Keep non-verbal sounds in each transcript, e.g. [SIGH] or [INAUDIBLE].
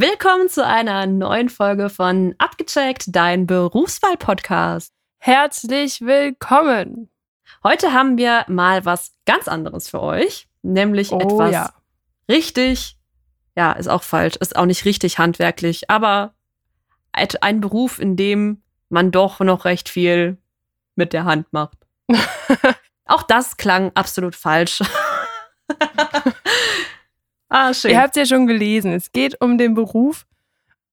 Willkommen zu einer neuen Folge von Abgecheckt, dein Berufswahl-Podcast. Herzlich willkommen. Heute haben wir mal was ganz anderes für euch, nämlich Oh etwas ja. richtig, ja, ist auch falsch, ist auch nicht richtig handwerklich, aber ein Beruf, in dem man doch noch recht viel mit der Hand macht. [LAUGHS] auch das klang absolut falsch. [LAUGHS] ah, schön. Ihr habt es ja schon gelesen. Es geht um den Beruf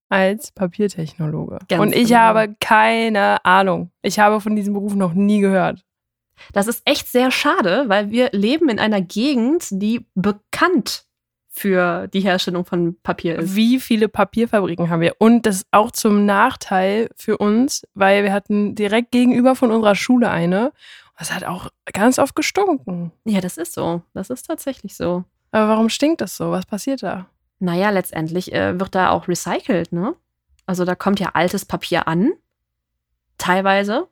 als Papiertechnologe. Ganz Und ich genau. habe keine Ahnung. Ich habe von diesem Beruf noch nie gehört. Das ist echt sehr schade, weil wir leben in einer Gegend, die bekannt für die Herstellung von Papier ist. Wie viele Papierfabriken haben wir? Und das ist auch zum Nachteil für uns, weil wir hatten direkt gegenüber von unserer Schule eine. Das hat auch ganz oft gestunken. Ja, das ist so. Das ist tatsächlich so. Aber warum stinkt das so? Was passiert da? Naja, letztendlich äh, wird da auch recycelt, ne? Also da kommt ja altes Papier an, teilweise.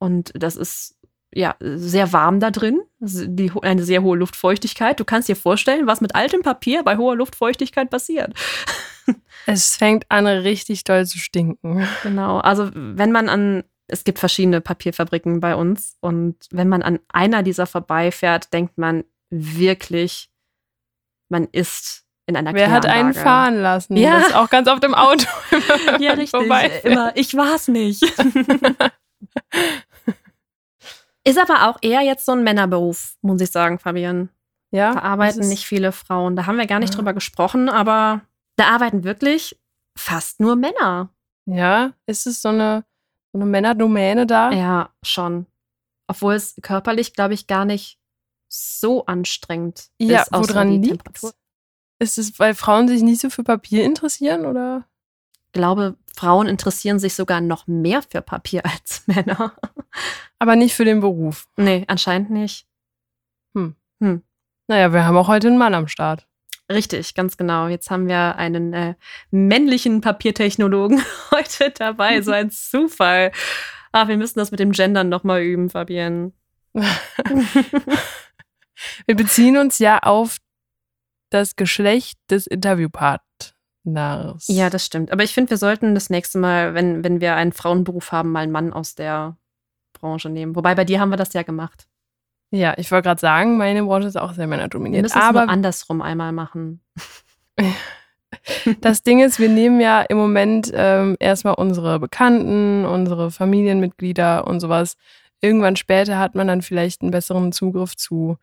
Und das ist ja sehr warm da drin. Die, eine sehr hohe Luftfeuchtigkeit. Du kannst dir vorstellen, was mit altem Papier bei hoher Luftfeuchtigkeit passiert. [LAUGHS] Es fängt an, richtig doll zu stinken. Genau. Also wenn man an, es gibt verschiedene Papierfabriken bei uns und wenn man an einer dieser vorbeifährt, denkt man wirklich, man ist in einer Wer hat einen fahren lassen? Ja. Das ist auch ganz oft im Auto. [LAUGHS] Ja, richtig. Immer, ich war's nicht. [LAUGHS] ist aber auch eher jetzt so ein Männerberuf, muss ich sagen, Fabian. Ja, Da arbeiten nicht viele Frauen. Da haben wir gar nicht Ah. drüber gesprochen, aber da arbeiten wirklich fast nur Männer. Ja, ist es so eine, so eine Männerdomäne da? Ja, schon. Obwohl es körperlich, glaube ich, gar nicht so anstrengend Ja, ist. außer woran? Temperatur. Ist es, weil Frauen sich nicht so für Papier interessieren oder? Ich glaube, Frauen interessieren sich sogar noch mehr für Papier [LAUGHS] als Männer. Aber nicht für den Beruf. nee, anscheinend nicht. Naja, wir haben auch heute einen Mann am Start. Richtig, ganz genau. Jetzt haben wir einen äh, männlichen Papiertechnologen [LAUGHS] heute dabei. So ein [LAUGHS] Zufall. Ah, wir müssen das mit dem Gendern nochmal üben, Fabian. Wir beziehen uns ja auf das Geschlecht des Interviewpartners. Ja, das stimmt. Aber ich finde, wir sollten das nächste Mal, wenn, wenn wir einen Frauenberuf haben, mal einen Mann aus der Branche nehmen. Wobei bei dir haben wir das ja gemacht. Ja, ich wollte gerade sagen, meine Branche ist auch sehr Wir männerdominiert. müssen es Aber nur andersrum einmal machen. [LAUGHS] Das Ding ist, wir nehmen ja im Moment ähm, erstmal unsere Bekannten, unsere Familienmitglieder und sowas. Irgendwann später hat man dann vielleicht einen besseren Zugriff zu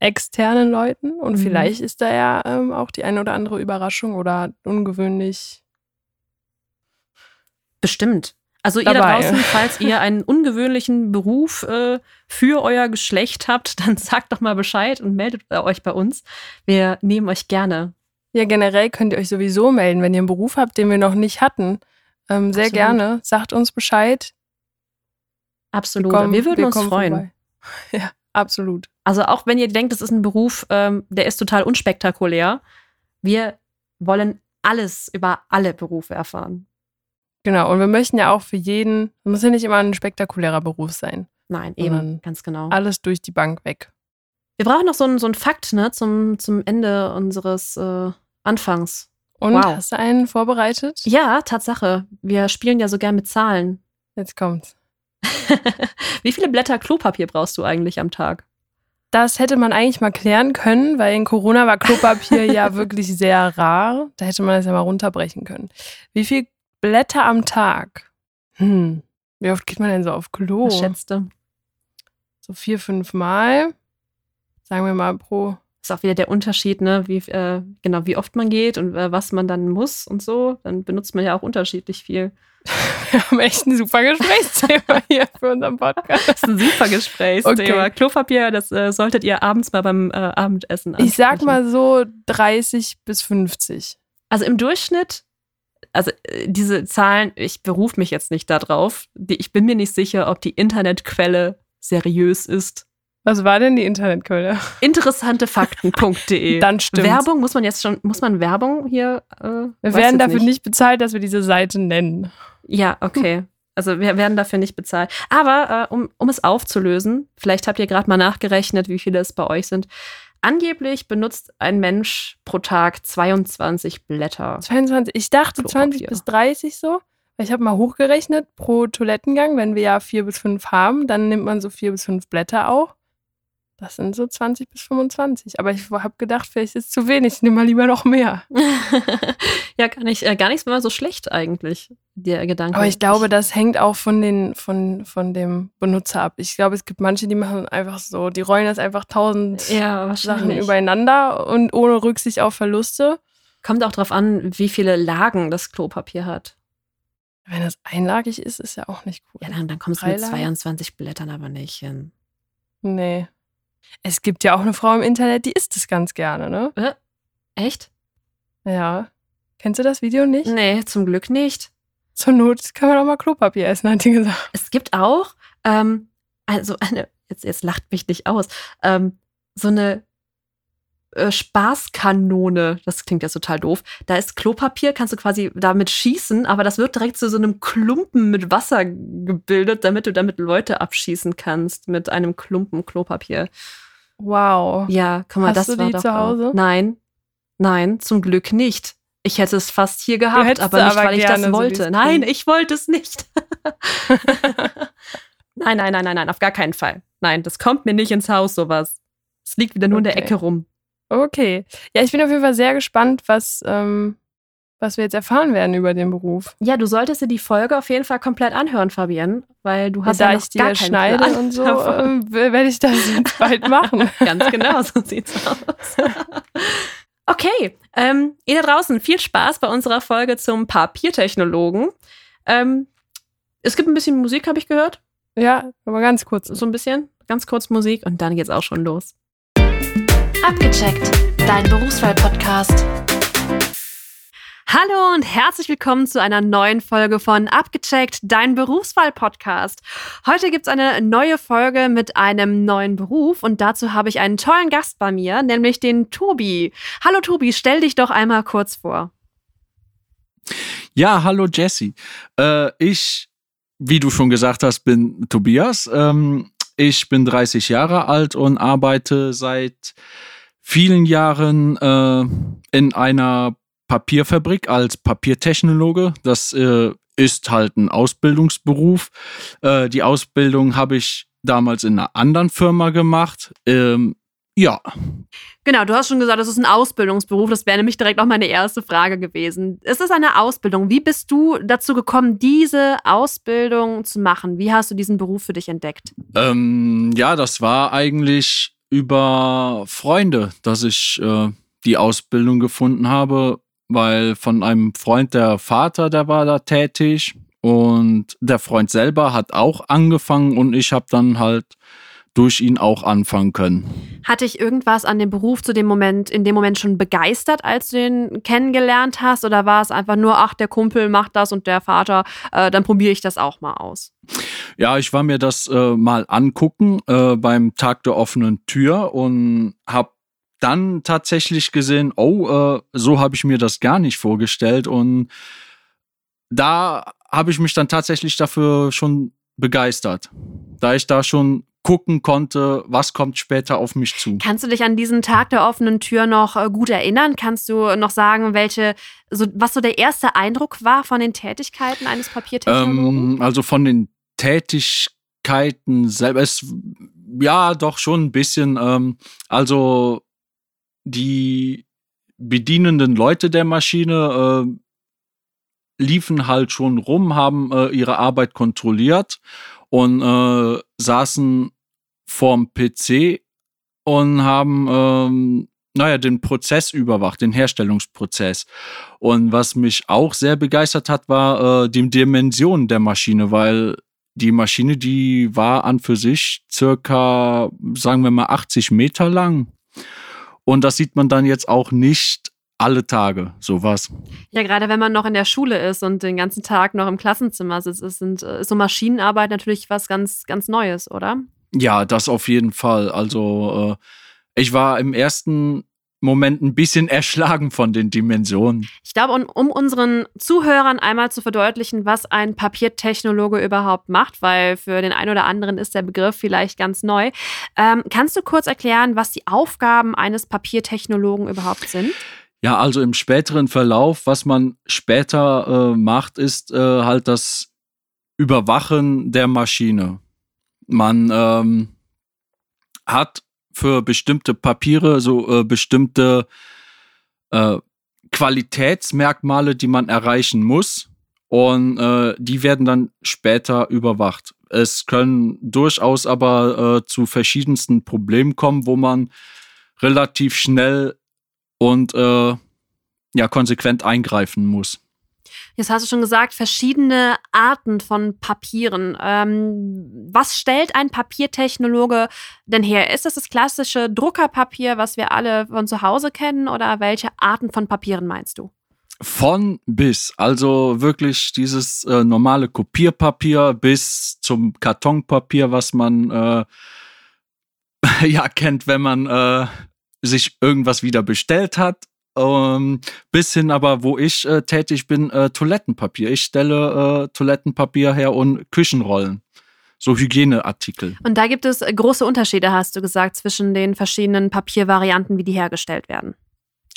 externen Leuten und Mhm. vielleicht ist da ja ähm, auch die eine oder andere Überraschung oder ungewöhnlich. Bestimmt. Also ihr da Dabei. draußen, [LAUGHS] falls ihr einen ungewöhnlichen Beruf äh, für euer Geschlecht habt, [LAUGHS] dann sagt doch mal Bescheid und meldet euch bei uns. Wir nehmen euch gerne. Ja, generell könnt ihr euch sowieso melden, wenn ihr einen Beruf habt, den wir noch nicht hatten. Ähm, sehr Absolut. gerne. Sagt uns Bescheid. Absolut. kommen- wir würden uns kommen freuen. vorbei. [LAUGHS] Ja, absolut. Also auch wenn ihr denkt, es ist ein Beruf, ähm, der ist total unspektakulär. Wir wollen alles über alle Berufe erfahren. Genau. Und wir möchten ja auch für jeden, muss ja nicht immer ein spektakulärer Beruf sein. Nein, eben, ganz genau. Alles durch die Bank weg. Wir brauchen noch so einen, so einen Fakt ne, zum, zum Ende unseres äh, Anfangs. Und Wow. hast du einen vorbereitet? Ja, Tatsache. Wir spielen ja so gern mit Zahlen. Jetzt kommt's. [LAUGHS] Wie viele Blätter Klopapier brauchst du eigentlich am Tag? Das hätte man eigentlich mal klären können, weil in Corona war Klopapier ja [LAUGHS] wirklich sehr rar. Da hätte man das ja mal runterbrechen können. Wie viel Blätter am Tag? Hm. Wie oft geht man denn so auf Klo? Was schätzt du? So vier, fünf Mal. Sagen wir mal pro. Ist auch wieder der Unterschied, ne? Wie, äh, genau, wie oft man geht und äh, was man dann muss und so. Dann benutzt man ja auch unterschiedlich viel. [LAUGHS] Wir haben echt ein super Gesprächsthema [LAUGHS] hier für unseren Podcast. Das ist ein super Gesprächsthema. Okay. Klopapier, das äh, solltet ihr abends mal beim äh, Abendessen Ich sag ansprechen. mal so 30 bis 50. Also im Durchschnitt, also äh, diese Zahlen, ich berufe mich jetzt nicht darauf. Ich bin mir nicht sicher, ob die Internetquelle seriös ist. Was war denn die Internetquelle? Interessantefakten.de. [LAUGHS] Dann stimmt. Werbung, muss man jetzt schon, muss man Werbung hier? Äh, Wir werden dafür nicht. bezahlt, dass wir diese Seite nennen. Ja, okay. Also wir werden dafür nicht bezahlt. Aber äh, um, um es aufzulösen, vielleicht habt ihr gerade mal nachgerechnet, wie viele es bei euch sind. Angeblich benutzt ein Mensch pro Tag 22 Blätter. 22, ich dachte Klopapier. 20 bis 30 so. Ich habe mal hochgerechnet pro Toilettengang, wenn wir ja vier bis fünf haben, dann nimmt man so vier bis fünf Blätter auch. Das sind so 20 bis 25. Aber ich habe gedacht, vielleicht ist es zu wenig. Ich nehme mal lieber noch mehr. [LAUGHS] ja, gar nicht, äh, gar nicht mal so schlecht eigentlich, der Gedanke. Aber ich glaube, das hängt auch von, den, von, von dem Benutzer ab. Ich glaube, es gibt manche, die machen einfach so, die rollen das einfach tausend ja, Sachen übereinander und ohne Rücksicht auf Verluste. Kommt auch drauf an, wie viele Lagen das Klopapier hat. Wenn das einlagig ist, ist ja auch nicht cool. Ja, dann, dann kommst du mit 22 Blättern aber nicht hin. Nee. Es gibt ja auch eine Frau im Internet, die isst es ganz gerne, ne? Äh, echt? Ja. Kennst du das Video nicht? Nee, zum Glück nicht. Zur Not kann man auch mal Klopapier essen, hat die gesagt. Es gibt auch, ähm, also eine, jetzt, jetzt lacht mich nicht aus, ähm, so eine äh, Spaßkanone. Das klingt jetzt total doof. Da ist Klopapier, kannst du quasi damit schießen, aber das wird direkt zu so einem Klumpen mit Wasser gebildet, damit du damit Leute abschießen kannst mit einem Klumpen Klopapier. Wow. Ja, guck mal, Hast das du war die doch zu Hause? Auch. Nein, nein, zum Glück nicht. Ich hätte es fast hier gehabt, aber nicht, aber weil ich das so wollte. wie's nein, ich wollte es nicht. [LAUGHS] nein, nein, nein, nein, nein, auf gar keinen Fall. Nein, das kommt mir nicht ins Haus, sowas. Es liegt wieder nur in der Okay. Ecke rum. Okay. Ja, ich bin auf jeden Fall sehr gespannt, was, ähm, was wir jetzt erfahren werden über den Beruf. Ja, du solltest dir die Folge auf jeden Fall komplett anhören, Fabian, weil du hast da ja ich die gar ja schneide Plan und so, ähm, werde ich das [LAUGHS] bald machen. [LAUGHS] Ganz genau, so sieht's aus. [LAUGHS] Okay, ähm, ihr da draußen, viel Spaß bei unserer Folge zum Papiertechnologen. Ähm, es gibt ein bisschen Musik, habe ich gehört. Ja, aber ganz kurz. So ein bisschen, ganz kurz Musik und dann geht's auch schon los. Abgecheckt, dein Berufswahl-Podcast. Hallo und herzlich willkommen zu einer neuen Folge von Abgecheckt, dein Berufswahl-Podcast. Heute gibt's eine neue Folge mit einem neuen Beruf und dazu habe ich einen tollen Gast bei mir, nämlich den Tobi. Hallo Tobi, stell dich doch einmal kurz vor. Ja, hallo Jesse. Äh, ich, wie du schon gesagt hast, bin Tobias. Ähm, ich bin 30 Jahre alt und arbeite seit vielen Jahren äh, in einer Papierfabrik als Papiertechnologe. Das äh, ist halt ein Ausbildungsberuf. Äh, die Ausbildung habe ich damals in einer anderen Firma gemacht. Ähm, ja, Genau, du hast schon gesagt, das ist ein Ausbildungsberuf. Das wäre nämlich direkt auch meine erste Frage gewesen. Es ist eine Ausbildung. Wie bist du dazu gekommen, diese Ausbildung zu machen? Wie hast du diesen Beruf für dich entdeckt? Ähm, ja, das war eigentlich über Freunde, dass ich äh, die Ausbildung gefunden habe, weil von einem Freund der Vater, der war da tätig und der Freund selber hat auch angefangen und ich habe dann halt durch ihn auch anfangen können. Hat dich irgendwas an dem Beruf zu dem Moment, in dem Moment schon begeistert, als du ihn kennengelernt hast? Oder war es einfach nur, ach, der Kumpel macht das und der Vater, äh, dann probiere ich das auch mal aus? Ja, ich war mir das äh, mal angucken äh, beim Tag der offenen Tür und habe dann tatsächlich gesehen, oh, äh, so habe ich mir das gar nicht vorgestellt und da habe ich mich dann tatsächlich dafür schon begeistert, da ich da schon gucken konnte, was kommt später auf mich zu. Kannst du dich an diesen Tag der offenen Tür noch äh, gut erinnern? Kannst du noch sagen, welche, so, was so der erste Eindruck war von den Tätigkeiten eines Papiertechnologen? Ähm, also von den Tätigkeiten selber, es, ja, doch schon ein bisschen. Ähm, also die bedienenden Leute der Maschine äh, liefen halt schon rum, haben äh, ihre Arbeit kontrolliert und äh, saßen vorm PC und haben ähm, naja, den Prozess überwacht, den Herstellungsprozess. Und was mich auch sehr begeistert hat, war äh, die Dimension der Maschine, weil die Maschine, die war an für sich circa, sagen wir mal, 80 Meter lang. Und das sieht man dann jetzt auch nicht alle Tage, sowas. Ja, gerade wenn man noch in der Schule ist und den ganzen Tag noch im Klassenzimmer sitzt, ist, sind, ist so Maschinenarbeit natürlich was ganz, ganz Neues, oder? Ja, das auf jeden Fall. Also äh, ich war im ersten Moment ein bisschen erschlagen von den Dimensionen. Ich glaube, um, um unseren Zuhörern einmal zu verdeutlichen, was ein Papiertechnologe überhaupt macht, weil für den einen oder anderen ist der Begriff vielleicht ganz neu. Ähm, kannst du kurz erklären, was die Aufgaben eines Papiertechnologen überhaupt sind? Ja, also im späteren Verlauf, was man später äh, macht, ist äh, halt das Überwachen der Maschine. Man ähm, hat für bestimmte Papiere so äh, bestimmte äh, Qualitätsmerkmale, die man erreichen muss. Und äh, die werden dann später überwacht. Es können durchaus aber äh, zu verschiedensten Problemen kommen, wo man relativ schnell und äh, ja konsequent eingreifen muss. Jetzt hast du schon gesagt, verschiedene Arten von Papieren. Ähm, was stellt ein Papiertechnologe denn her? Ist das das klassische Druckerpapier, was wir alle von zu Hause kennen, oder welche Arten von Papieren meinst du? Von bis, also wirklich dieses äh, normale Kopierpapier bis zum Kartonpapier, was man äh, [LAUGHS] ja kennt, wenn man äh, sich irgendwas wieder bestellt hat. Ähm, bis hin aber, wo ich äh, tätig bin, äh, Toilettenpapier. Ich stelle äh, Toilettenpapier her und Küchenrollen. So Hygieneartikel. Und da gibt es große Unterschiede, hast du gesagt, zwischen den verschiedenen Papiervarianten, wie die hergestellt werden.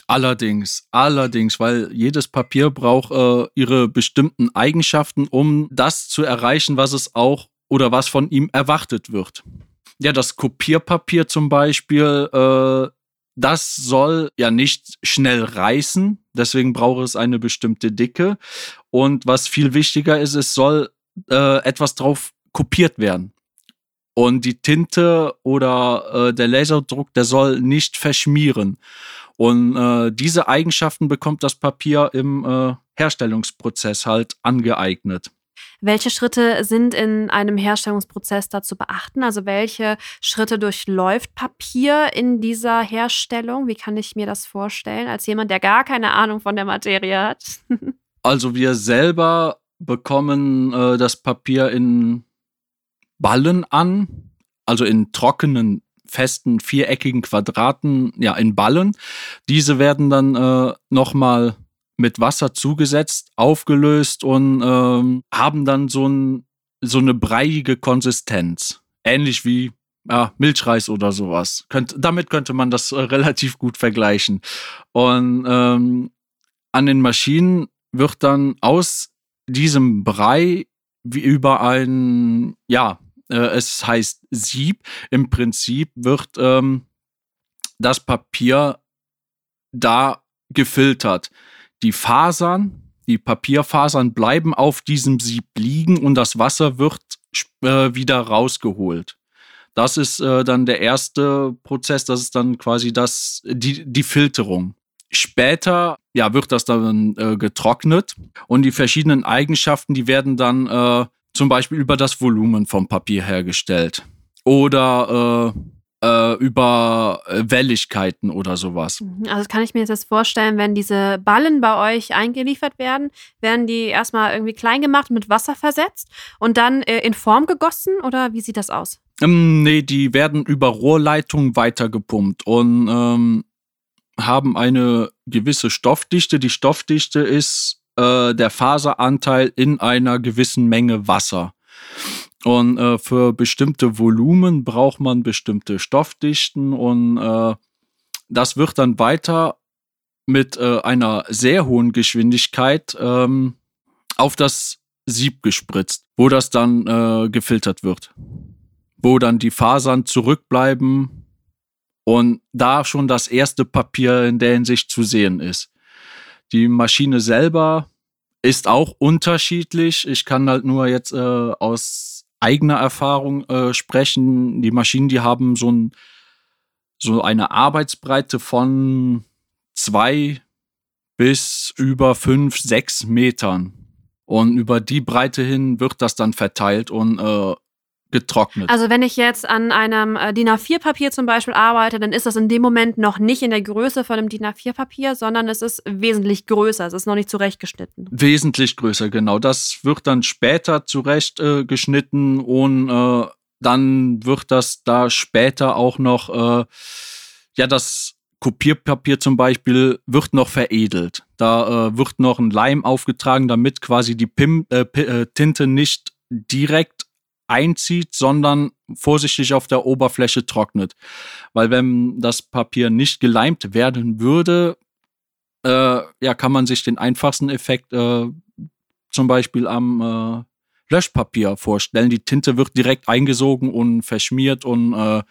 Allerdings, allerdings, weil jedes Papier braucht äh, ihre bestimmten Eigenschaften, um das zu erreichen, was es auch oder was von ihm erwartet wird. Ja, das Kopierpapier zum Beispiel äh, das soll ja nicht schnell reißen, deswegen braucht es eine bestimmte Dicke. Und was viel wichtiger ist, es soll äh, etwas drauf kopiert werden. Und die Tinte oder äh, der Laserdruck, der soll nicht verschmieren. Und äh, diese Eigenschaften bekommt das Papier im äh, Herstellungsprozess halt angeeignet. Welche Schritte sind in einem Herstellungsprozess da zu beachten? Also welche Schritte durchläuft Papier in dieser Herstellung? Wie kann ich mir das vorstellen, als jemand, der gar keine Ahnung von der Materie hat? [LAUGHS] also wir selber bekommen äh, das Papier in Ballen an, also in trockenen festen viereckigen Quadraten, ja, in Ballen. Diese werden dann äh, nochmal mit Wasser zugesetzt, aufgelöst und ähm, haben dann so, ein, so eine breiige Konsistenz. Ähnlich wie ja, Milchreis oder sowas. Könnt, damit könnte man das äh, [LAUGHS] relativ gut vergleichen. Und ähm, an den Maschinen wird dann aus diesem Brei wie über ein, ja, äh, es heißt Sieb. Im Prinzip wird ähm, das Papier da gefiltert die Fasern, die Papierfasern bleiben auf diesem Sieb liegen und das Wasser wird äh, wieder rausgeholt. Das ist äh, dann der erste Prozess, das ist dann quasi das, die, die Filterung. Später ja, wird das dann äh, getrocknet und die verschiedenen Eigenschaften, die werden dann äh, zum Beispiel über das Volumen vom Papier hergestellt. Oder äh, über äh, Welligkeiten oder sowas. Mhm. Also kann ich mir jetzt vorstellen, wenn diese Ballen bei euch eingeliefert werden, werden die erstmal irgendwie klein gemacht, mit Wasser versetzt und dann äh, in Form gegossen oder wie sieht das aus? Ähm, nee, die werden über Rohrleitungen weitergepumpt und ähm, haben eine gewisse Stoffdichte. Die Stoffdichte ist äh, der Faseranteil in einer gewissen Menge Wasser. Und äh, für bestimmte Volumen braucht man bestimmte Stoffdichten und äh, das wird dann weiter mit äh, einer sehr hohen Geschwindigkeit ähm, auf das Sieb gespritzt, wo das dann äh, gefiltert wird, wo dann die Fasern zurückbleiben und da schon das erste Papier in der Hinsicht zu sehen ist. Die Maschine selber ist auch unterschiedlich. Ich kann halt nur jetzt äh, aus eigener Erfahrung äh, sprechen. Die Maschinen, die haben so, ein, so eine Arbeitsbreite von zwei bis über fünf, sechs Metern. Und über die Breite hin wird das dann verteilt und äh, getrocknet. Also wenn ich jetzt an einem äh, DIN A4-Papier zum Beispiel arbeite, dann ist das in dem Moment noch nicht in der Größe von einem DIN A4-Papier, sondern es ist wesentlich größer. Es ist noch nicht zurechtgeschnitten. Wesentlich größer, genau. Das wird dann später zurechtgeschnitten äh, und äh, dann wird das da später auch noch, äh, ja, das Kopierpapier zum Beispiel wird noch veredelt. Da äh, wird noch ein Leim aufgetragen, damit quasi die Pim äh, Tinte nicht direkt einzieht, sondern vorsichtig auf der Oberfläche trocknet. Weil wenn das Papier nicht geleimt werden würde, äh, ja, kann man sich den einfachsten Effekt äh, zum Beispiel am äh, Löschpapier vorstellen. Die Tinte wird direkt eingesogen und verschmiert und äh,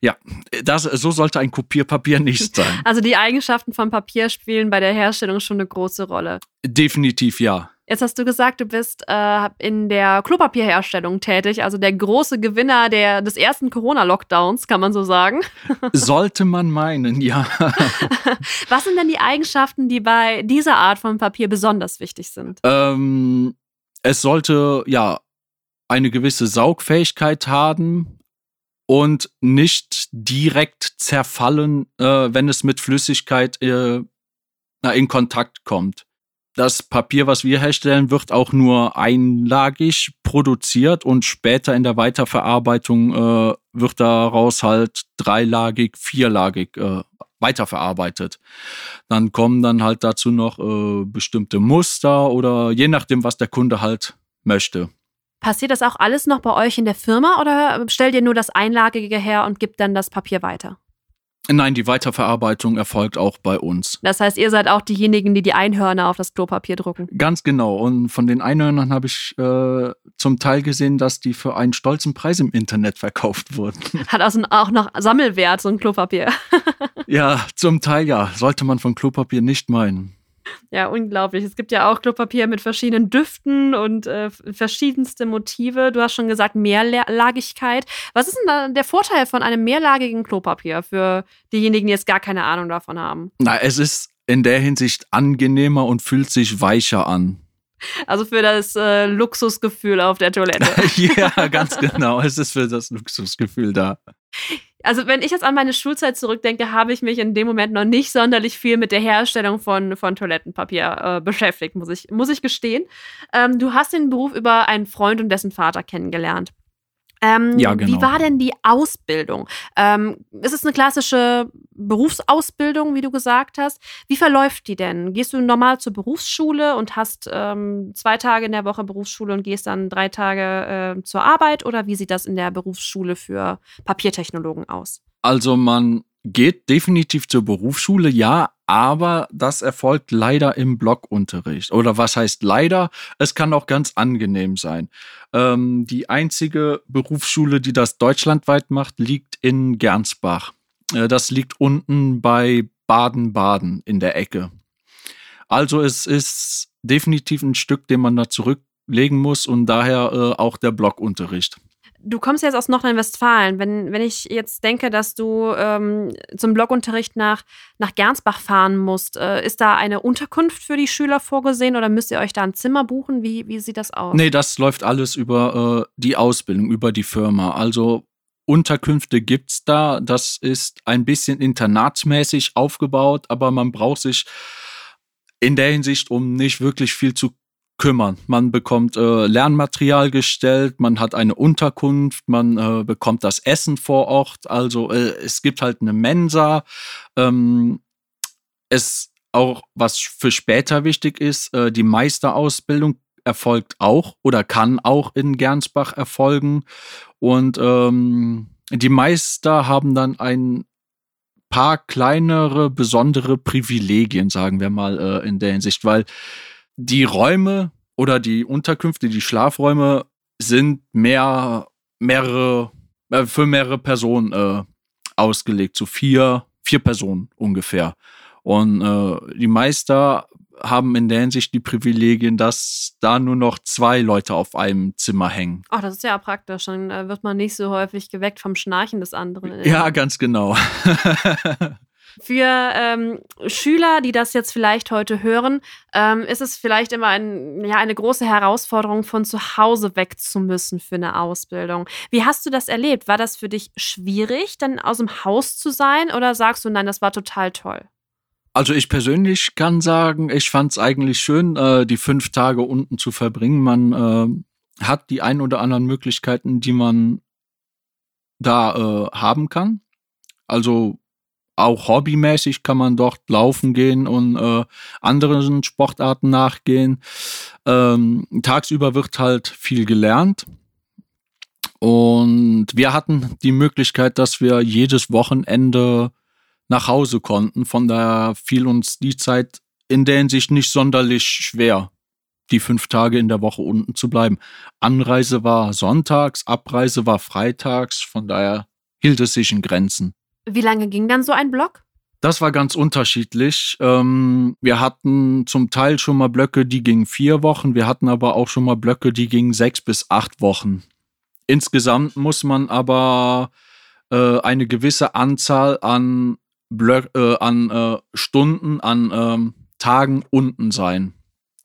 ja, das, so sollte ein Kopierpapier nicht [LAUGHS] sein. Also die Eigenschaften von Papier spielen bei der Herstellung schon eine große Rolle. Definitiv ja. Jetzt hast du gesagt, du bist äh, in der Klopapierherstellung tätig, also der große Gewinner der, des ersten Corona-Lockdowns, kann man so sagen. [LAUGHS] Sollte man meinen, ja. [LAUGHS] Was sind denn die Eigenschaften, die bei dieser Art von Papier besonders wichtig sind? Ähm, es sollte ja eine gewisse Saugfähigkeit haben und nicht direkt zerfallen, äh, wenn es mit Flüssigkeit äh, in Kontakt kommt das Papier, was wir herstellen, wird auch nur einlagig produziert und später in der Weiterverarbeitung äh, wird daraus halt dreilagig, vierlagig äh, weiterverarbeitet. Dann kommen dann halt dazu noch äh, bestimmte Muster oder je nachdem, was der Kunde halt möchte. Passiert das auch alles noch bei euch in der Firma oder stellt ihr nur das Einlagige her und gibt dann das Papier weiter? Nein, die Weiterverarbeitung erfolgt auch bei uns. Das heißt, ihr seid auch diejenigen, die die Einhörner auf das Klopapier drucken. Ganz genau. Und von den Einhörnern habe ich äh, zum Teil gesehen, dass die für einen stolzen Preis im Internet verkauft wurden. [LAUGHS] Hat also auch noch Sammelwert, so ein Klopapier. [LAUGHS] ja, zum Teil ja. Sollte man von Klopapier nicht meinen. Ja, unglaublich. Es gibt ja auch Klopapier mit verschiedenen Düften und äh, verschiedenste Motive. Du hast schon gesagt, Mehrlagigkeit. Was ist denn da der Vorteil von einem mehrlagigen Klopapier für diejenigen, die jetzt gar keine Ahnung davon haben? Na, es ist in der Hinsicht angenehmer und fühlt sich weicher an. Also für das äh, Luxusgefühl auf der Toilette. [LAUGHS] ja, ganz genau. Es ist für das Luxusgefühl da. Also wenn ich jetzt an meine Schulzeit zurückdenke, habe ich mich in dem Moment noch nicht sonderlich viel mit der Herstellung von, von Toilettenpapier äh, beschäftigt, muss ich, muss ich gestehen. Ähm, du hast den Beruf über einen Freund und dessen Vater kennengelernt. Ähm, ja, genau. Wie war denn die Ausbildung? Ähm, ist es eine klassische Berufsausbildung, wie du gesagt hast? Wie verläuft die denn? Gehst du normal zur Berufsschule und hast ähm, zwei Tage in der Woche Berufsschule und gehst dann drei Tage äh, zur Arbeit? Oder wie sieht das in der Berufsschule für Papiertechnologen aus? Also man geht definitiv zur Berufsschule, ja, aber das erfolgt leider im Blockunterricht. Oder was heißt leider? Es kann auch ganz angenehm sein. Ähm, die einzige Berufsschule, die das deutschlandweit macht, liegt in Gernsbach. Äh, das liegt unten bei Baden-Baden in der Ecke. Also es ist definitiv ein Stück, den man da zurücklegen muss und daher äh, auch der Blockunterricht. Du kommst jetzt aus Nordrhein-Westfalen. Wenn, wenn ich jetzt denke, dass du ähm, zum Blogunterricht nach, nach Gernsbach fahren musst, äh, ist da eine Unterkunft für die Schüler vorgesehen oder müsst ihr euch da ein Zimmer buchen? Wie, wie sieht das aus? Nee, das läuft alles über äh, die Ausbildung, über die Firma. Also Unterkünfte gibt's da. Das ist ein bisschen internatsmäßig aufgebaut, aber man braucht sich in der Hinsicht um nicht wirklich viel zu kümmern. Man bekommt äh, Lernmaterial gestellt, man hat eine Unterkunft, man äh, bekommt das Essen vor Ort. Also äh, es gibt halt eine Mensa. Ähm, es auch, was für später wichtig ist, äh, die Meisterausbildung erfolgt auch oder kann auch in Gernsbach erfolgen. Und ähm, die Meister haben dann ein paar kleinere, besondere Privilegien, sagen wir mal äh, in der Hinsicht, weil die Räume oder die Unterkünfte, die Schlafräume sind mehr, mehrere, äh, für mehrere Personen äh, ausgelegt, zu vier, vier Personen ungefähr. Und äh, die Meister haben in der Hinsicht die Privilegien, dass da nur noch zwei Leute auf einem Zimmer hängen. Ach, das ist ja praktisch. Dann äh, wird man nicht so häufig geweckt vom Schnarchen des anderen. Ja, ganz genau. [LAUGHS] Für ähm, Schüler, die das jetzt vielleicht heute hören, ähm, ist es vielleicht immer ein, ja, eine große Herausforderung, von zu Hause weg zu müssen für eine Ausbildung. Wie hast du das erlebt? War das für dich schwierig, dann aus dem Haus zu sein oder sagst du, nein, das war total toll? Also ich persönlich kann sagen, ich fand es eigentlich schön, äh, die fünf Tage unten zu verbringen. Man äh, hat die ein oder anderen Möglichkeiten, die man da äh, haben kann. Also auch hobbymäßig kann man dort laufen gehen und äh, anderen Sportarten nachgehen. Ähm, tagsüber wird halt viel gelernt. Und wir hatten die Möglichkeit, dass wir jedes Wochenende nach Hause konnten. Von daher fiel uns die Zeit in der Hinsicht nicht sonderlich schwer, die fünf Tage in der Woche unten zu bleiben. Anreise war sonntags, Abreise war freitags. Von daher hielt es sich in Grenzen. Wie lange ging dann so ein Block? Das war ganz unterschiedlich. Ähm, wir hatten zum Teil schon mal Blöcke, die gingen vier Wochen. Wir hatten aber auch schon mal Blöcke, die gingen sechs bis acht Wochen. Insgesamt muss man aber äh, eine gewisse Anzahl an, Blöck, äh, an äh, Stunden, an ähm, Tagen unten sein,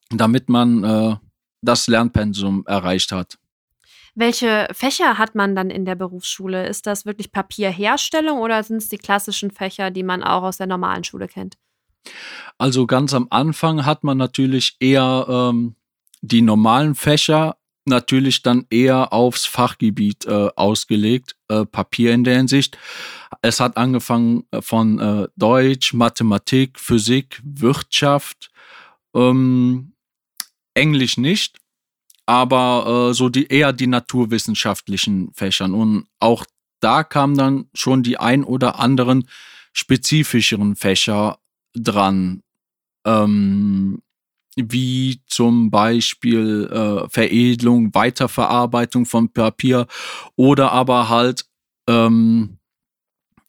damit man äh, das Lernpensum erreicht hat. Welche Fächer hat man dann in der Berufsschule? Ist das wirklich Papierherstellung oder sind es die klassischen Fächer, die man auch aus der normalen Schule kennt? Also ganz am Anfang hat man natürlich eher ähm, die normalen Fächer natürlich dann eher aufs Fachgebiet äh, ausgelegt, äh, Papier in der Hinsicht. Es hat angefangen äh, von äh, Deutsch, Mathematik, Physik, Wirtschaft, ähm, Englisch nicht aber äh, so die eher die naturwissenschaftlichen Fächern. Und auch da kamen dann schon die ein oder anderen spezifischeren Fächer dran. Ähm, wie zum Beispiel äh, Veredelung, Weiterverarbeitung von Papier oder aber halt ähm,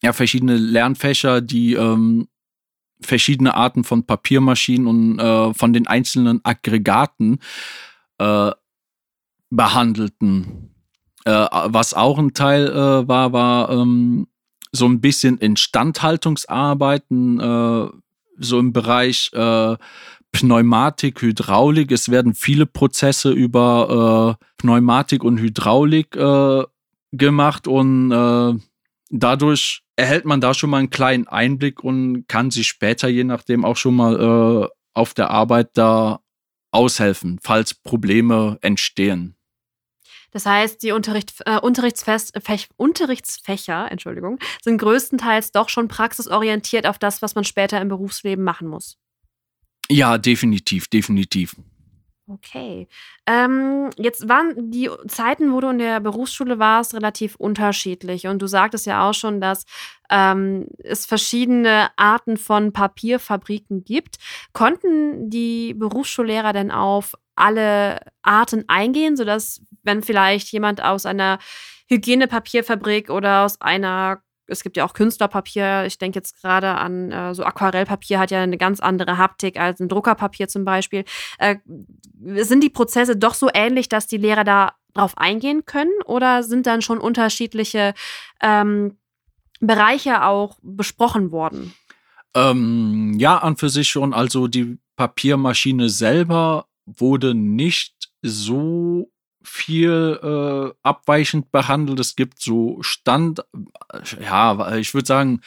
ja, verschiedene Lernfächer, die ähm, verschiedene Arten von Papiermaschinen und äh, von den einzelnen Aggregaten äh, behandelten. Äh, was auch ein Teil äh, war, war ähm, so ein bisschen Instandhaltungsarbeiten, äh, so im Bereich äh, Pneumatik, Hydraulik. Es werden viele Prozesse über äh, Pneumatik und Hydraulik äh, gemacht und dadurch erhält man da schon mal einen kleinen Einblick und kann sich später je nachdem auch schon mal auf der Arbeit da aushelfen, falls Probleme entstehen. Das heißt, die Unterricht, äh, Fäch, Unterrichtsfächer Entschuldigung, sind größtenteils doch schon praxisorientiert auf das, was man später im Berufsleben machen muss. Ja, definitiv, definitiv. Okay. Ähm, jetzt waren die Zeiten, wo du in der Berufsschule warst, relativ unterschiedlich. Und du sagtest ja auch schon, dass ähm, es verschiedene Arten von Papierfabriken gibt. Konnten die Berufsschullehrer denn auf alle Arten eingehen, sodass, wenn vielleicht jemand aus einer Hygienepapierfabrik oder aus einer es gibt ja auch Künstlerpapier. Ich denke jetzt gerade an äh, so Aquarellpapier hat ja eine ganz andere Haptik als ein Druckerpapier zum Beispiel. Äh, sind die Prozesse doch so ähnlich, dass die Lehrer da drauf eingehen können oder sind dann schon unterschiedliche ähm, Bereiche auch besprochen worden? Ähm, ja, an für sich schon. Also die Papiermaschine selber wurde nicht so viel äh, abweichend behandelt. Es gibt so Stand, ja, ich würde sagen,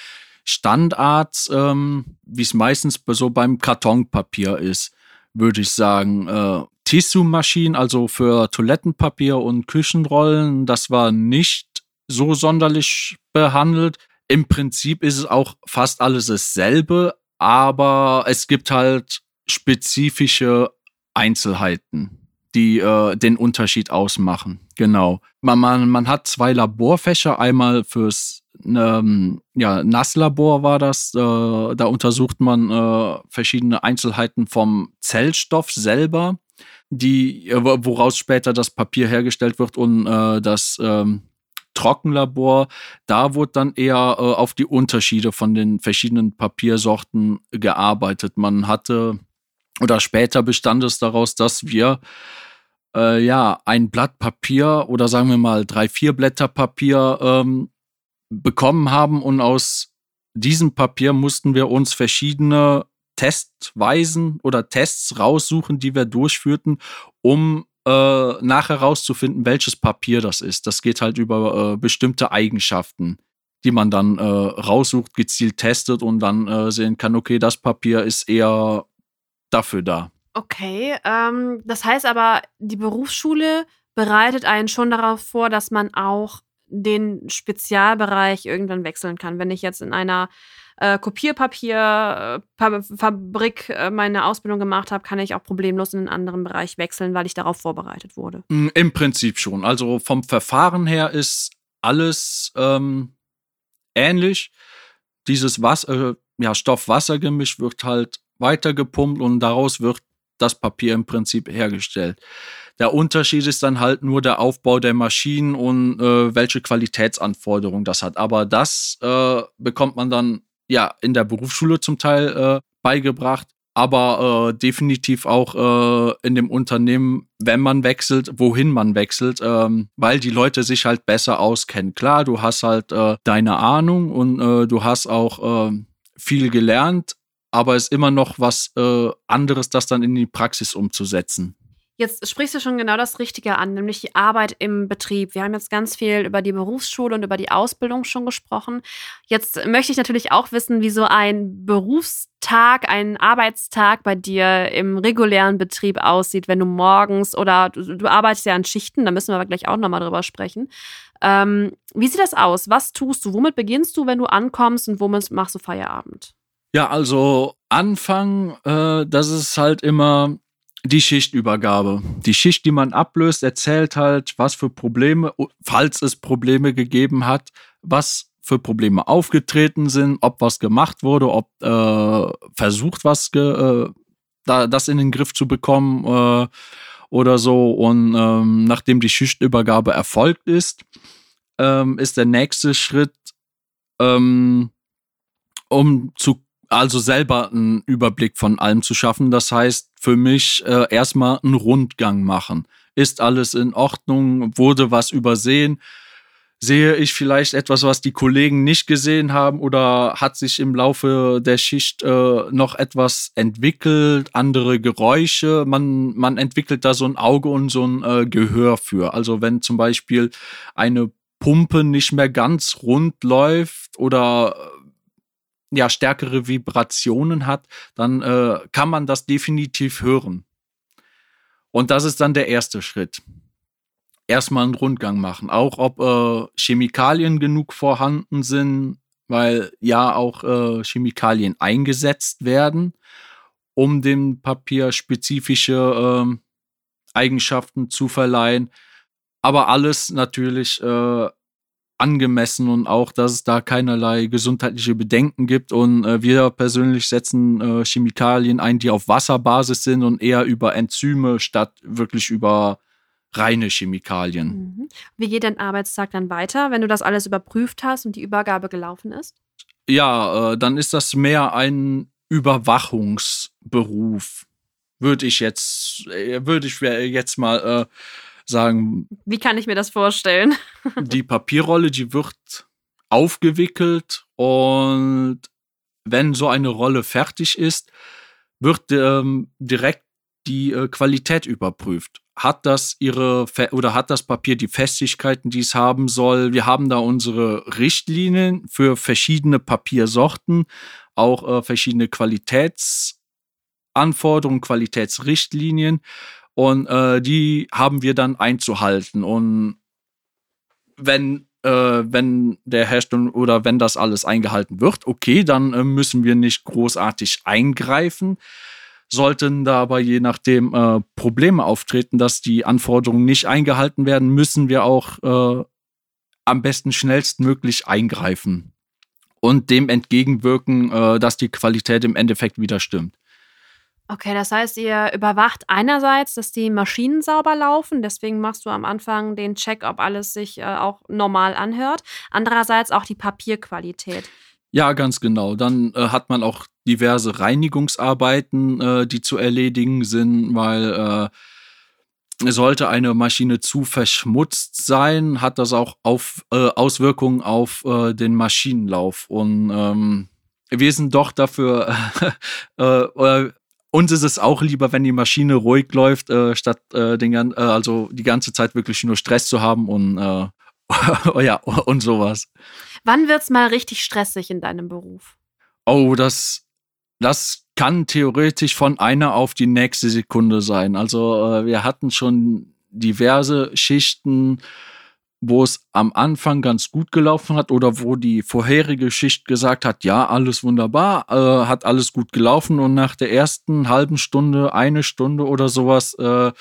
Standards, ähm, wie es meistens so beim Kartonpapier ist, würde ich sagen. Äh, Tissue-Maschinen, also für Toilettenpapier und Küchenrollen, das war nicht so sonderlich behandelt. Im Prinzip ist es auch fast alles dasselbe, aber es gibt halt spezifische Einzelheiten die äh, den Unterschied ausmachen. Genau. Man, man, man hat zwei Laborfächer, einmal fürs ähm, ja, Nasslabor war das. Äh, da untersucht man äh, verschiedene Einzelheiten vom Zellstoff selber, die, äh, woraus später das Papier hergestellt wird und äh, das ähm, Trockenlabor, da wurde dann eher äh, auf die Unterschiede von den verschiedenen Papiersorten gearbeitet. Man hatte oder später bestand es daraus, dass wir äh, ja ein Blatt Papier oder sagen wir mal drei, vier Blätter Papier ähm, bekommen haben und aus diesem Papier mussten wir uns verschiedene Testweisen oder Tests raussuchen, die wir durchführten, um äh, nachher rauszufinden, welches Papier das ist. Das geht halt über äh, bestimmte Eigenschaften, die man dann äh, raussucht, gezielt testet und dann äh, sehen kann, okay, das Papier ist eher dafür da. Okay, ähm, das heißt aber, die Berufsschule bereitet einen schon darauf vor, dass man auch den Spezialbereich irgendwann wechseln kann. Wenn ich jetzt in einer äh, Kopierpapierfabrik äh, meine Ausbildung gemacht habe, kann ich auch problemlos in einen anderen Bereich wechseln, weil ich darauf vorbereitet wurde. Mm, Im Prinzip schon. Also vom Verfahren her ist alles ähm, ähnlich. Dieses Wasser, äh, ja, Stoff-Wasser-Gemisch wird halt weitergepumpt und daraus wird das Papier im Prinzip hergestellt. Der Unterschied ist dann halt nur der Aufbau der Maschinen und äh, welche Qualitätsanforderungen das hat. Aber das äh, bekommt man dann ja in der Berufsschule zum Teil äh, beigebracht, aber äh, definitiv auch äh, in dem Unternehmen, wenn man wechselt, wohin man wechselt, ähm, weil die Leute sich halt besser auskennen. Klar, du hast halt äh, deine Ahnung und du hast auch viel gelernt, aber es ist immer noch was äh, anderes, das dann in die Praxis umzusetzen. Jetzt sprichst du schon genau das Richtige an, nämlich die Arbeit im Betrieb. Wir haben jetzt ganz viel über die Berufsschule und über die Ausbildung schon gesprochen. Jetzt möchte ich natürlich auch wissen, wie so ein Berufstag, ein Arbeitstag bei dir im regulären Betrieb aussieht, wenn du morgens oder du, du arbeitest ja an Schichten, da müssen wir aber gleich auch nochmal drüber sprechen. Ähm, wie sieht das aus? Was tust du? Womit beginnst du, wenn du ankommst und womit machst du Feierabend? Ja, also Anfang, äh, das ist halt immer die Schichtübergabe. Die Schicht, die man ablöst, erzählt halt, was für Probleme, falls es Probleme gegeben hat, was für Probleme aufgetreten sind, ob was gemacht wurde, ob äh, versucht, was ge, äh, da, das in den Griff zu bekommen äh, oder so. Und ähm, nachdem die Schichtübergabe erfolgt ist, ähm, ist der nächste Schritt, ähm, um zu also selber einen Überblick von allem zu schaffen. Das heißt für mich äh, erstmal einen Rundgang machen. Ist alles in Ordnung? Wurde was übersehen? Sehe ich vielleicht etwas, was die Kollegen nicht gesehen haben oder hat sich im Laufe der Schicht äh, noch etwas entwickelt, andere Geräusche? Man, man entwickelt da so ein Auge und so ein äh, Gehör für. Also wenn zum Beispiel eine Pumpe nicht mehr ganz rund läuft oder ja stärkere Vibrationen hat, dann äh, kann man das definitiv hören. Und das ist dann der erste Schritt. Erstmal einen Rundgang machen, auch ob äh, Chemikalien genug vorhanden sind, weil ja auch äh, Chemikalien eingesetzt werden, um dem Papier spezifische äh, Eigenschaften zu verleihen. Aber alles natürlich äh, angemessen und auch, dass es da keinerlei gesundheitliche Bedenken gibt. Und äh, wir persönlich setzen äh, Chemikalien ein, die auf Wasserbasis sind und eher über Enzyme statt wirklich über reine Chemikalien. Mhm. Wie geht dein Arbeitstag dann weiter, wenn du das alles überprüft hast und die Übergabe gelaufen ist? Ja, äh, dann ist das mehr ein Überwachungsberuf, würde ich jetzt, äh, würde ich jetzt mal äh, sagen. Wie kann ich mir das vorstellen? [LAUGHS] die Papierrolle, die wird aufgewickelt und wenn so eine Rolle fertig ist, wird ähm, direkt die äh, Qualität überprüft. Hat das ihre oder hat das Papier die Festigkeiten, die es haben soll? Wir haben da unsere Richtlinien für verschiedene Papiersorten, auch äh, verschiedene Qualitätsanforderungen, Qualitätsrichtlinien. Und äh, die haben wir dann einzuhalten. Und wenn, äh, wenn der Hersteller oder wenn das alles eingehalten wird, okay, dann äh, müssen wir nicht großartig eingreifen. Sollten da aber je nachdem äh, Probleme auftreten, dass die Anforderungen nicht eingehalten werden, müssen wir auch äh, am besten schnellstmöglich eingreifen und dem entgegenwirken, äh, dass die Qualität im Endeffekt wieder stimmt. Okay, das heißt, ihr überwacht einerseits, dass die Maschinen sauber laufen, deswegen machst du am Anfang den Check, ob alles sich äh, auch normal anhört. Andererseits auch die Papierqualität. Ja, ganz genau. Dann äh, hat man auch diverse Reinigungsarbeiten, äh, die zu erledigen sind, weil äh, sollte eine Maschine zu verschmutzt sein, hat das auch auf, äh, Auswirkungen auf äh, den Maschinenlauf. Und ähm, wir sind doch dafür, [LAUGHS] äh, uns ist es auch lieber, wenn die Maschine ruhig läuft, äh, statt äh, den, äh, also die ganze Zeit wirklich nur Stress zu haben und äh, [LAUGHS] ja, und sowas. Wann wird es mal richtig stressig in deinem Beruf? Oh, das, das kann theoretisch von einer auf die nächste Sekunde sein. Also äh, wir hatten schon diverse Schichten, wo es am Anfang ganz gut gelaufen hat oder wo die vorherige Schicht gesagt hat, ja, alles wunderbar, äh, hat alles gut gelaufen und nach der ersten halben Stunde, eine Stunde oder sowas, äh,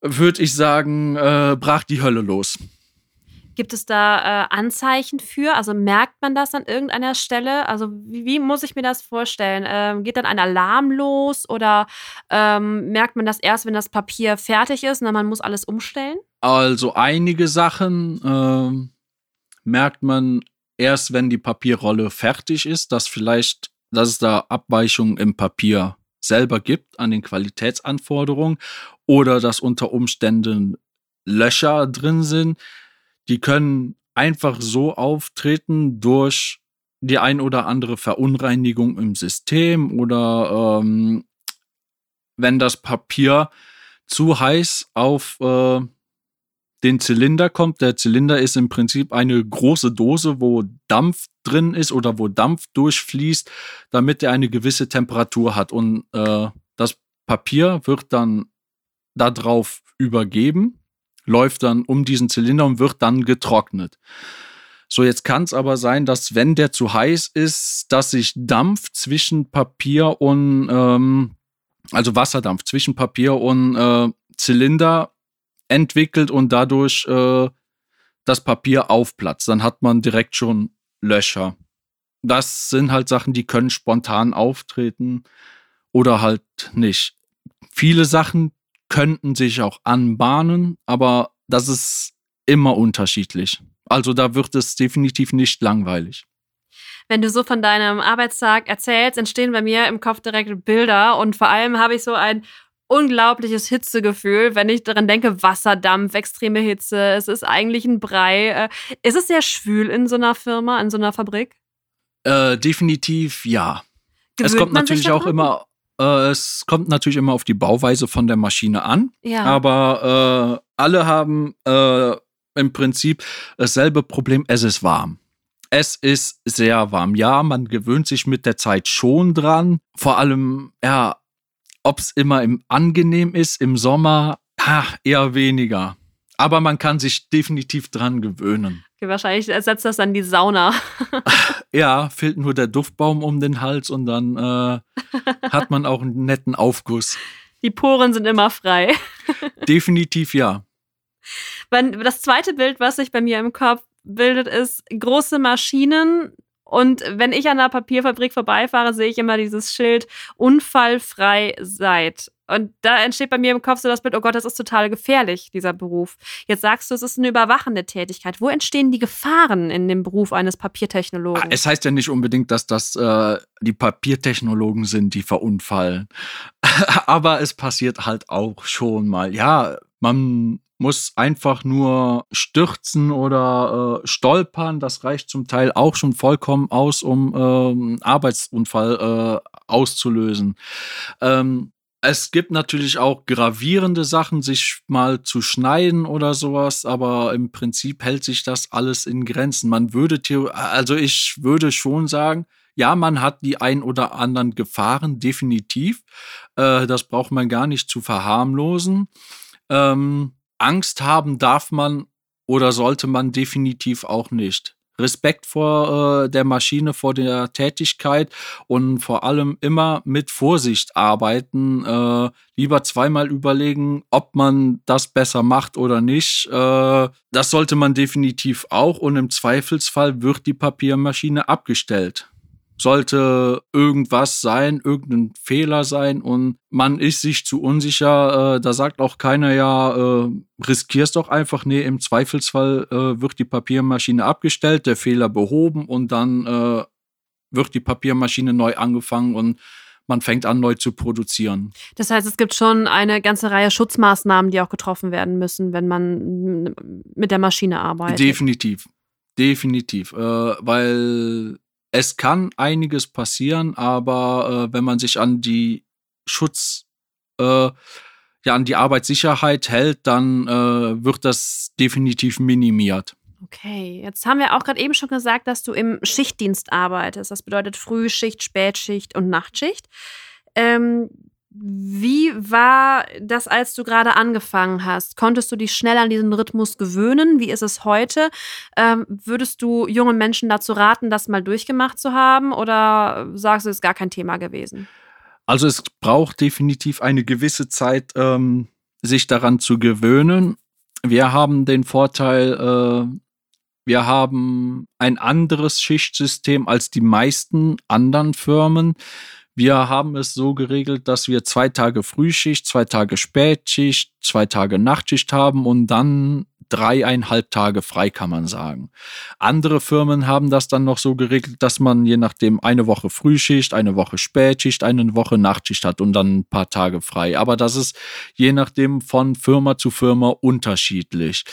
würde ich sagen, äh, brach die Hölle los. Gibt es da äh, Anzeichen für? Also merkt man das an irgendeiner Stelle? Also wie, wie muss ich mir das vorstellen? Ähm, geht dann ein Alarm los oder ähm, merkt man das erst, wenn das Papier fertig ist und man muss alles umstellen? Also einige Sachen äh, merkt man erst, wenn die Papierrolle fertig ist, dass vielleicht, dass es da Abweichungen im Papier selber gibt an den Qualitätsanforderungen oder dass unter Umständen Löcher drin sind die können einfach so auftreten durch die ein oder andere Verunreinigung im System oder ähm, wenn das Papier zu heiß auf äh, den Zylinder kommt. Der Zylinder ist im Prinzip eine große Dose, wo Dampf drin ist oder wo Dampf durchfließt, damit er eine gewisse Temperatur hat. Und äh, das Papier wird dann darauf übergeben läuft dann um diesen Zylinder und wird dann getrocknet. So, jetzt kann es aber sein, dass wenn der zu heiß ist, dass sich Dampf zwischen Papier und, ähm, also Wasserdampf zwischen Papier und äh, Zylinder entwickelt und dadurch äh, das Papier aufplatzt. Dann hat man direkt schon Löcher. Das sind halt Sachen, die können spontan auftreten oder halt nicht. Viele Sachen, könnten sich auch anbahnen, aber das ist immer unterschiedlich. Also da wird es definitiv nicht langweilig. Wenn du so von deinem Arbeitstag erzählst, entstehen bei mir im Kopf direkt Bilder und vor allem habe ich so ein unglaubliches Hitzegefühl, wenn ich daran denke, Wasserdampf, extreme Hitze, es ist eigentlich ein Brei. Äh, ist es sehr schwül in so einer Firma, in so einer Fabrik? Äh, definitiv ja. Gewöhnt es kommt natürlich auch immer es kommt natürlich immer auf die Bauweise von der Maschine an. Ja. Aber äh, alle haben äh, im Prinzip dasselbe Problem. Es ist warm. Es ist sehr warm. Ja, man gewöhnt sich mit der Zeit schon dran. Vor allem, ja, ob es immer im angenehm ist im Sommer, ach, eher weniger. Aber man kann sich definitiv dran gewöhnen. Okay, wahrscheinlich ersetzt das dann die Sauna. [LAUGHS] ja, fehlt nur der Duftbaum um den Hals und dann äh, [LAUGHS] hat man auch einen netten Aufguss. Die Poren sind immer frei. [LAUGHS] Definitiv ja. Das zweite Bild, was sich bei mir im Kopf bildet, ist große Maschinen. Und wenn ich an einer Papierfabrik vorbeifahre, sehe ich immer dieses Schild unfallfrei seid. Und da entsteht bei mir im Kopf so das Bild, oh Gott, das ist total gefährlich, dieser Beruf. Jetzt sagst du, es ist eine überwachende Tätigkeit. Wo entstehen die Gefahren in dem Beruf eines Papiertechnologen? Es heißt ja nicht unbedingt, dass das äh, die Papiertechnologen sind, die verunfallen. [LAUGHS] Aber es passiert halt auch schon mal. Ja, man muss einfach nur stürzen oder äh, stolpern. Das reicht zum Teil auch schon vollkommen aus, um ähm, Arbeitsunfall äh, auszulösen. Ähm, es gibt natürlich auch gravierende Sachen, sich mal zu schneiden oder sowas, aber im Prinzip hält sich das alles in Grenzen. Man würde, also ich würde schon sagen, ja, man hat die ein oder anderen Gefahren, definitiv. Äh, das braucht man gar nicht zu verharmlosen. Ähm, Angst haben darf man oder sollte man definitiv auch nicht. Respekt vor äh, der Maschine, vor der Tätigkeit und vor allem immer mit Vorsicht arbeiten. Äh, lieber zweimal überlegen, ob man das besser macht oder nicht. Äh, das sollte man definitiv auch und im Zweifelsfall wird die Papiermaschine abgestellt sollte irgendwas sein, irgendein Fehler sein und man ist sich zu unsicher, äh, da sagt auch keiner ja, äh, riskier's doch einfach. Nee, im Zweifelsfall äh, wird die Papiermaschine abgestellt, der Fehler behoben und dann äh, wird die Papiermaschine neu angefangen und man fängt an, neu zu produzieren. Das heißt, es gibt schon eine ganze Reihe Schutzmaßnahmen, die auch getroffen werden müssen, wenn man mit der Maschine arbeitet. Definitiv. Definitiv. Äh, weil es kann einiges passieren, aber äh, wenn man sich an die Schutz, äh, ja, an die Arbeitssicherheit hält, dann äh, wird das definitiv minimiert. Okay, jetzt haben wir auch gerade eben schon gesagt, dass du im Schichtdienst arbeitest. Das bedeutet Frühschicht, Spätschicht und Nachtschicht. Ähm, Wie war das, als du gerade angefangen hast? Konntest du dich schnell an diesen Rhythmus gewöhnen? Wie ist es heute? Ähm, würdest du jungen Menschen dazu raten, das mal durchgemacht zu haben? Oder sagst du, es ist gar kein Thema gewesen? Also es braucht definitiv eine gewisse Zeit, ähm, sich daran zu gewöhnen. Wir haben den Vorteil, äh, wir haben ein anderes Schichtsystem als die meisten anderen Firmen. Wir haben es so geregelt, dass wir zwei Tage Frühschicht, zwei Tage Spätschicht, zwei Tage Nachtschicht haben und dann dreieinhalb Tage frei, kann man sagen. Andere Firmen haben das dann noch so geregelt, dass man je nachdem eine Woche Frühschicht, eine Woche Spätschicht, eine Woche Nachtschicht hat und dann ein paar Tage frei. Aber das ist je nachdem von Firma zu Firma unterschiedlich.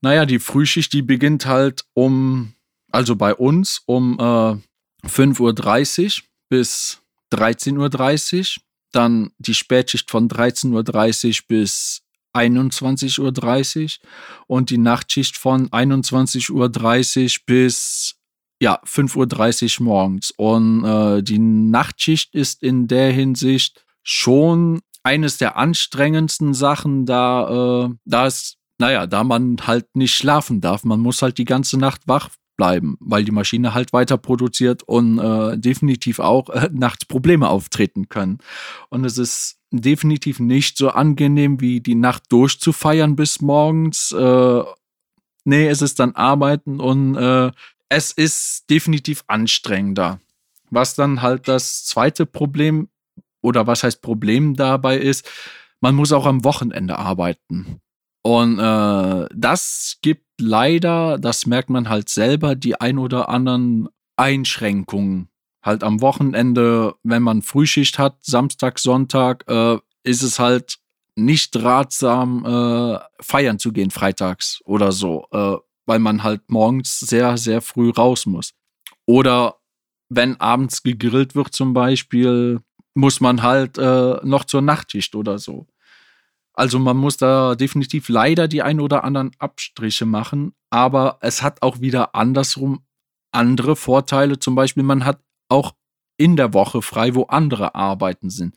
Naja, die Frühschicht, die beginnt halt um, also bei uns um äh, 5.30 Uhr bis 13.30 Uhr. Dann die Spätschicht von 13.30 Uhr bis 21.30 Uhr und die Nachtschicht von 21.30 Uhr bis ja, 5.30 Uhr morgens. Und äh, die Nachtschicht ist in der Hinsicht schon eines der anstrengendsten Sachen, da, äh, da naja, da man halt nicht schlafen darf. Man muss halt die ganze Nacht wach bleiben, weil die Maschine halt weiter produziert und äh, definitiv auch äh, nachts Probleme auftreten können. Und es ist definitiv nicht so angenehm wie die Nacht durchzufeiern bis morgens. Äh, nee, es ist dann Arbeiten und äh, es ist definitiv anstrengender. Was dann halt das zweite Problem oder was heißt Problem dabei ist, man muss auch am Wochenende arbeiten. Und äh, das gibt leider, das merkt man halt selber, die ein oder anderen Einschränkungen halt am Wochenende, wenn man Frühschicht hat, Samstag, Sonntag, äh, ist es halt nicht ratsam, äh, feiern zu gehen freitags oder so, äh, weil man halt morgens sehr, sehr früh raus muss. Oder wenn abends gegrillt wird zum Beispiel, muss man halt äh, noch zur Nachtschicht oder so. Also man muss da definitiv leider die ein oder anderen Abstriche machen, aber es hat auch wieder andersrum andere Vorteile. Zum Beispiel, man hat auch in der Woche frei, wo andere arbeiten sind.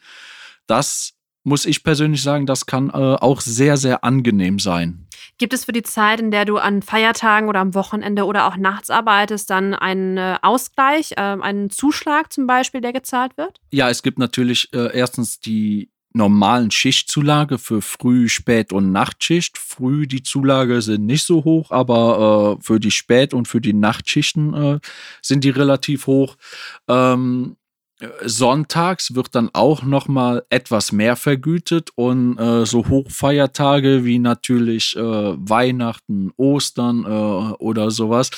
Das muss ich persönlich sagen, das kann äh, auch sehr, sehr angenehm sein. Gibt es für die Zeit, in der du an Feiertagen oder am Wochenende oder auch nachts arbeitest, dann einen äh, Ausgleich, äh, einen Zuschlag zum Beispiel, der gezahlt wird? Ja, es gibt natürlich äh, erstens die normalen Schichtzulage für Früh-, Spät- und Nachtschicht. Früh die Zulage sind nicht so hoch, aber äh, für die Spät- und für die Nachtschichten äh, sind die relativ hoch. Ähm, Sonntags wird dann auch noch mal etwas mehr vergütet und äh, so Hochfeiertage wie natürlich äh, Weihnachten, Ostern äh, oder sowas.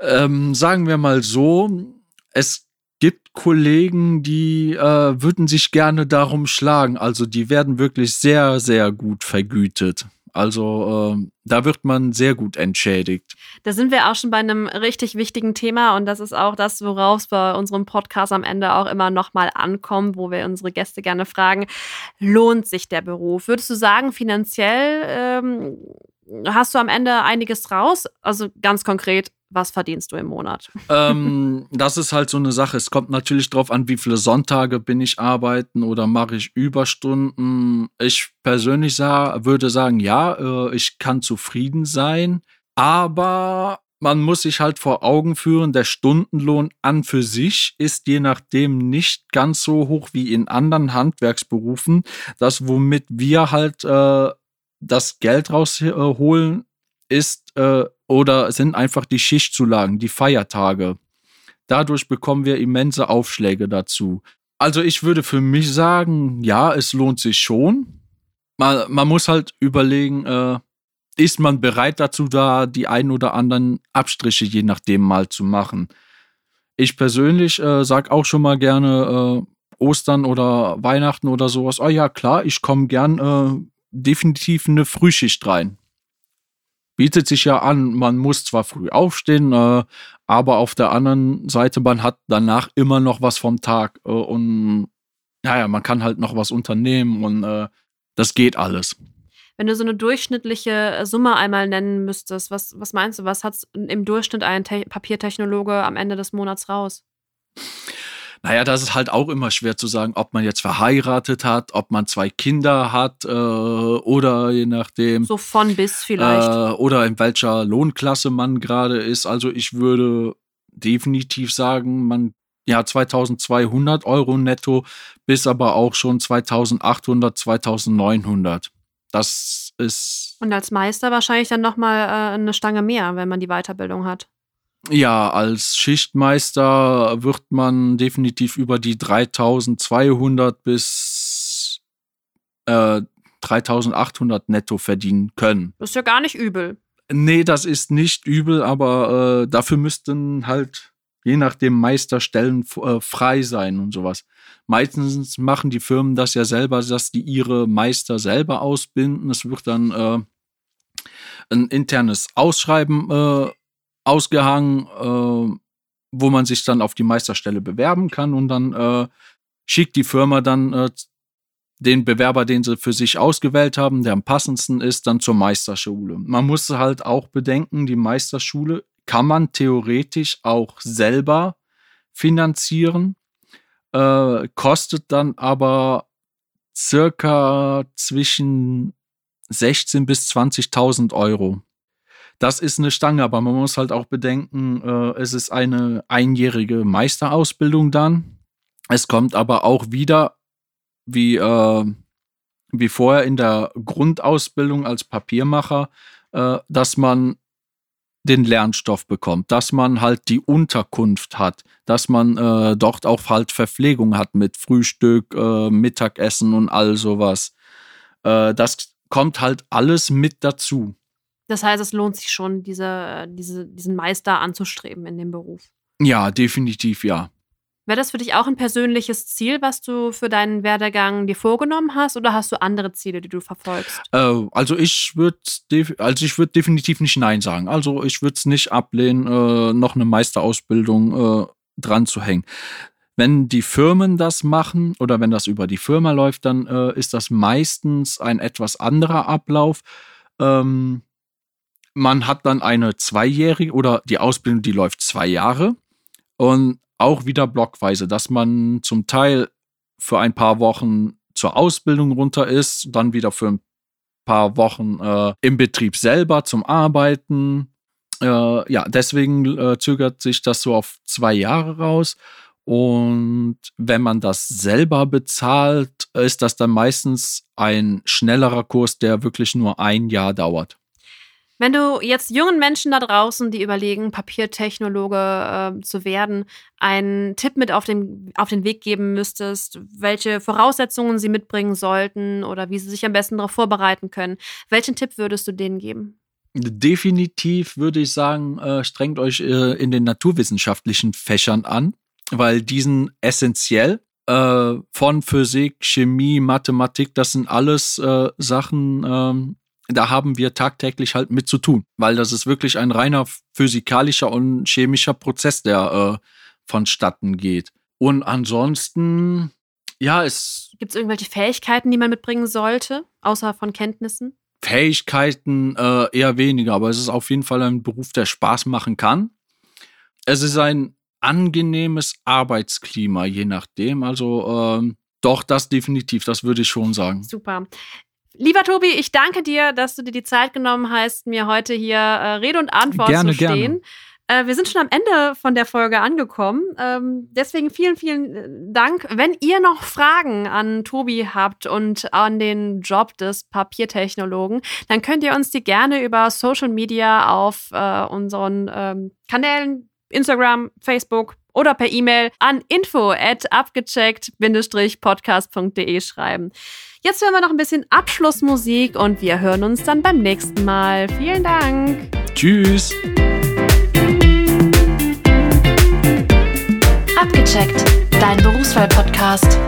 Ähm, sagen wir mal so, es gibt Kollegen, die äh, würden sich gerne darum schlagen. Also die werden wirklich sehr, sehr gut vergütet. Also äh, da wird man sehr gut entschädigt. Da sind wir auch schon bei einem richtig wichtigen Thema und das ist auch das, worauf es bei unserem Podcast am Ende auch immer nochmal ankommt, wo wir unsere Gäste gerne fragen, lohnt sich der Beruf? Würdest du sagen, finanziell ähm, hast du am Ende einiges raus? Also ganz konkret, was verdienst du im Monat? Ähm, das ist halt so eine Sache. Es kommt natürlich darauf an, wie viele Sonntage bin ich arbeiten oder mache ich Überstunden. Ich persönlich sah, würde sagen, ja, äh, ich kann zufrieden sein, aber man muss sich halt vor Augen führen, der Stundenlohn an für sich ist je nachdem nicht ganz so hoch wie in anderen Handwerksberufen. Das, womit wir halt äh, das Geld rausholen, ist äh, oder sind einfach die Schichtzulagen, die Feiertage. Dadurch bekommen wir immense Aufschläge dazu. Also ich würde für mich sagen, ja, es lohnt sich schon. Man, man muss halt überlegen, äh, ist man bereit dazu, da die ein oder anderen Abstriche je nachdem mal zu machen. Ich persönlich äh, sag auch schon mal gerne äh, Ostern oder Weihnachten oder sowas. Oh ja, klar, ich komme gern äh, definitiv eine Frühschicht rein bietet sich ja an, man muss zwar früh aufstehen, äh, aber auf der anderen Seite, man hat danach immer noch was vom Tag äh, und naja, man kann halt noch was unternehmen und äh, das geht alles. Wenn du so eine durchschnittliche Summe einmal nennen müsstest, was, was meinst du, was hat im Durchschnitt ein Te Papiertechnologe am Ende des Monats raus? Naja, das ist halt auch immer schwer zu sagen, ob man jetzt verheiratet hat, ob man zwei Kinder hat äh, oder je nachdem. So von bis vielleicht. Äh, oder in welcher Lohnklasse man gerade ist. Also ich würde definitiv sagen, man ja 2200 Euro netto bis aber auch schon 2800, 2900. Das ist. Und als Meister wahrscheinlich dann nochmal äh, eine Stange mehr, wenn man die Weiterbildung hat. Ja, als Schichtmeister wird man definitiv über die 3200 bis äh, 3800 netto verdienen können. Das ist ja gar nicht übel. Nee, das ist nicht übel, aber äh, dafür müssten halt je nachdem Meisterstellen äh, frei sein und sowas. Meistens machen die Firmen das ja selber, dass die ihre Meister selber ausbinden. Es wird dann äh, ein internes Ausschreiben äh, ausgehangen, äh, wo man sich dann auf die Meisterstelle bewerben kann und dann äh, schickt die Firma dann äh, den Bewerber, den sie für sich ausgewählt haben, der am passendsten ist, dann zur Meisterschule. Man muss halt auch bedenken, die Meisterschule kann man theoretisch auch selber finanzieren, äh, kostet dann aber circa zwischen 16 bis 20.000 Euro. Das ist eine Stange, aber man muss halt auch bedenken, äh, es ist eine einjährige Meisterausbildung dann. Es kommt aber auch wieder, wie, äh, wie vorher in der Grundausbildung als Papiermacher, äh, dass man den Lernstoff bekommt, dass man halt die Unterkunft hat, dass man äh, dort auch halt Verpflegung hat mit Frühstück, äh, Mittagessen und all sowas. Äh, das kommt halt alles mit dazu. Das heißt, es lohnt sich schon, diese, diese, diesen Meister anzustreben in dem Beruf. Ja, definitiv ja. Wäre das für dich auch ein persönliches Ziel, was du für deinen Werdegang dir vorgenommen hast, oder hast du andere Ziele, die du verfolgst? Äh, also ich würde also ich würde definitiv nicht Nein sagen. Also ich würde es nicht ablehnen, äh, noch eine Meisterausbildung äh, dran zu hängen. Wenn die Firmen das machen oder wenn das über die Firma läuft, dann äh, ist das meistens ein etwas anderer Ablauf. Ähm, man hat dann eine zweijährige oder die Ausbildung, die läuft zwei Jahre. Und auch wieder blockweise, dass man zum Teil für ein paar Wochen zur Ausbildung runter ist, dann wieder für ein paar Wochen äh, im Betrieb selber zum Arbeiten. Äh, ja, deswegen äh, zögert sich das so auf zwei Jahre raus. Und wenn man das selber bezahlt, ist das dann meistens ein schnellerer Kurs, der wirklich nur ein Jahr dauert. Wenn du jetzt jungen Menschen da draußen, die überlegen, Papiertechnologe äh, zu werden, einen Tipp mit auf den, auf den Weg geben müsstest, welche Voraussetzungen sie mitbringen sollten oder wie sie sich am besten darauf vorbereiten können, welchen Tipp würdest du denen geben? Definitiv würde ich sagen, äh, strengt euch äh, in den naturwissenschaftlichen Fächern an, weil die sind essentiell. Äh, von Physik, Chemie, Mathematik, das sind alles äh, Sachen, ähm, da haben wir tagtäglich halt mit zu tun, weil das ist wirklich ein reiner physikalischer und chemischer Prozess, der äh, vonstatten geht. Und ansonsten, ja, es. Gibt es irgendwelche Fähigkeiten, die man mitbringen sollte, außer von Kenntnissen? Fähigkeiten äh, eher weniger, aber es ist auf jeden Fall ein Beruf, der Spaß machen kann. Es ist ein angenehmes Arbeitsklima, je nachdem. Also ähm, doch, das definitiv, das würde ich schon sagen. Super. Lieber Tobi, ich danke dir, dass du dir die Zeit genommen hast, mir heute hier äh, Rede und Antwort gerne, zu stehen. Gerne. Äh, wir sind schon am Ende von der Folge angekommen. Ähm, deswegen vielen, vielen äh, Dank. Wenn ihr noch Fragen an Tobi habt und an den Job des Papiertechnologen, dann könnt ihr uns die gerne über Social Media auf äh, unseren ähm, Kanälen Instagram, Facebook oder per E-Mail an info at abgecheckt-podcast.de schreiben. Jetzt hören wir noch ein bisschen Abschlussmusik und wir hören uns dann beim nächsten Mal. Vielen Dank. Tschüss. Abgecheckt, dein Berufswahl-Podcast.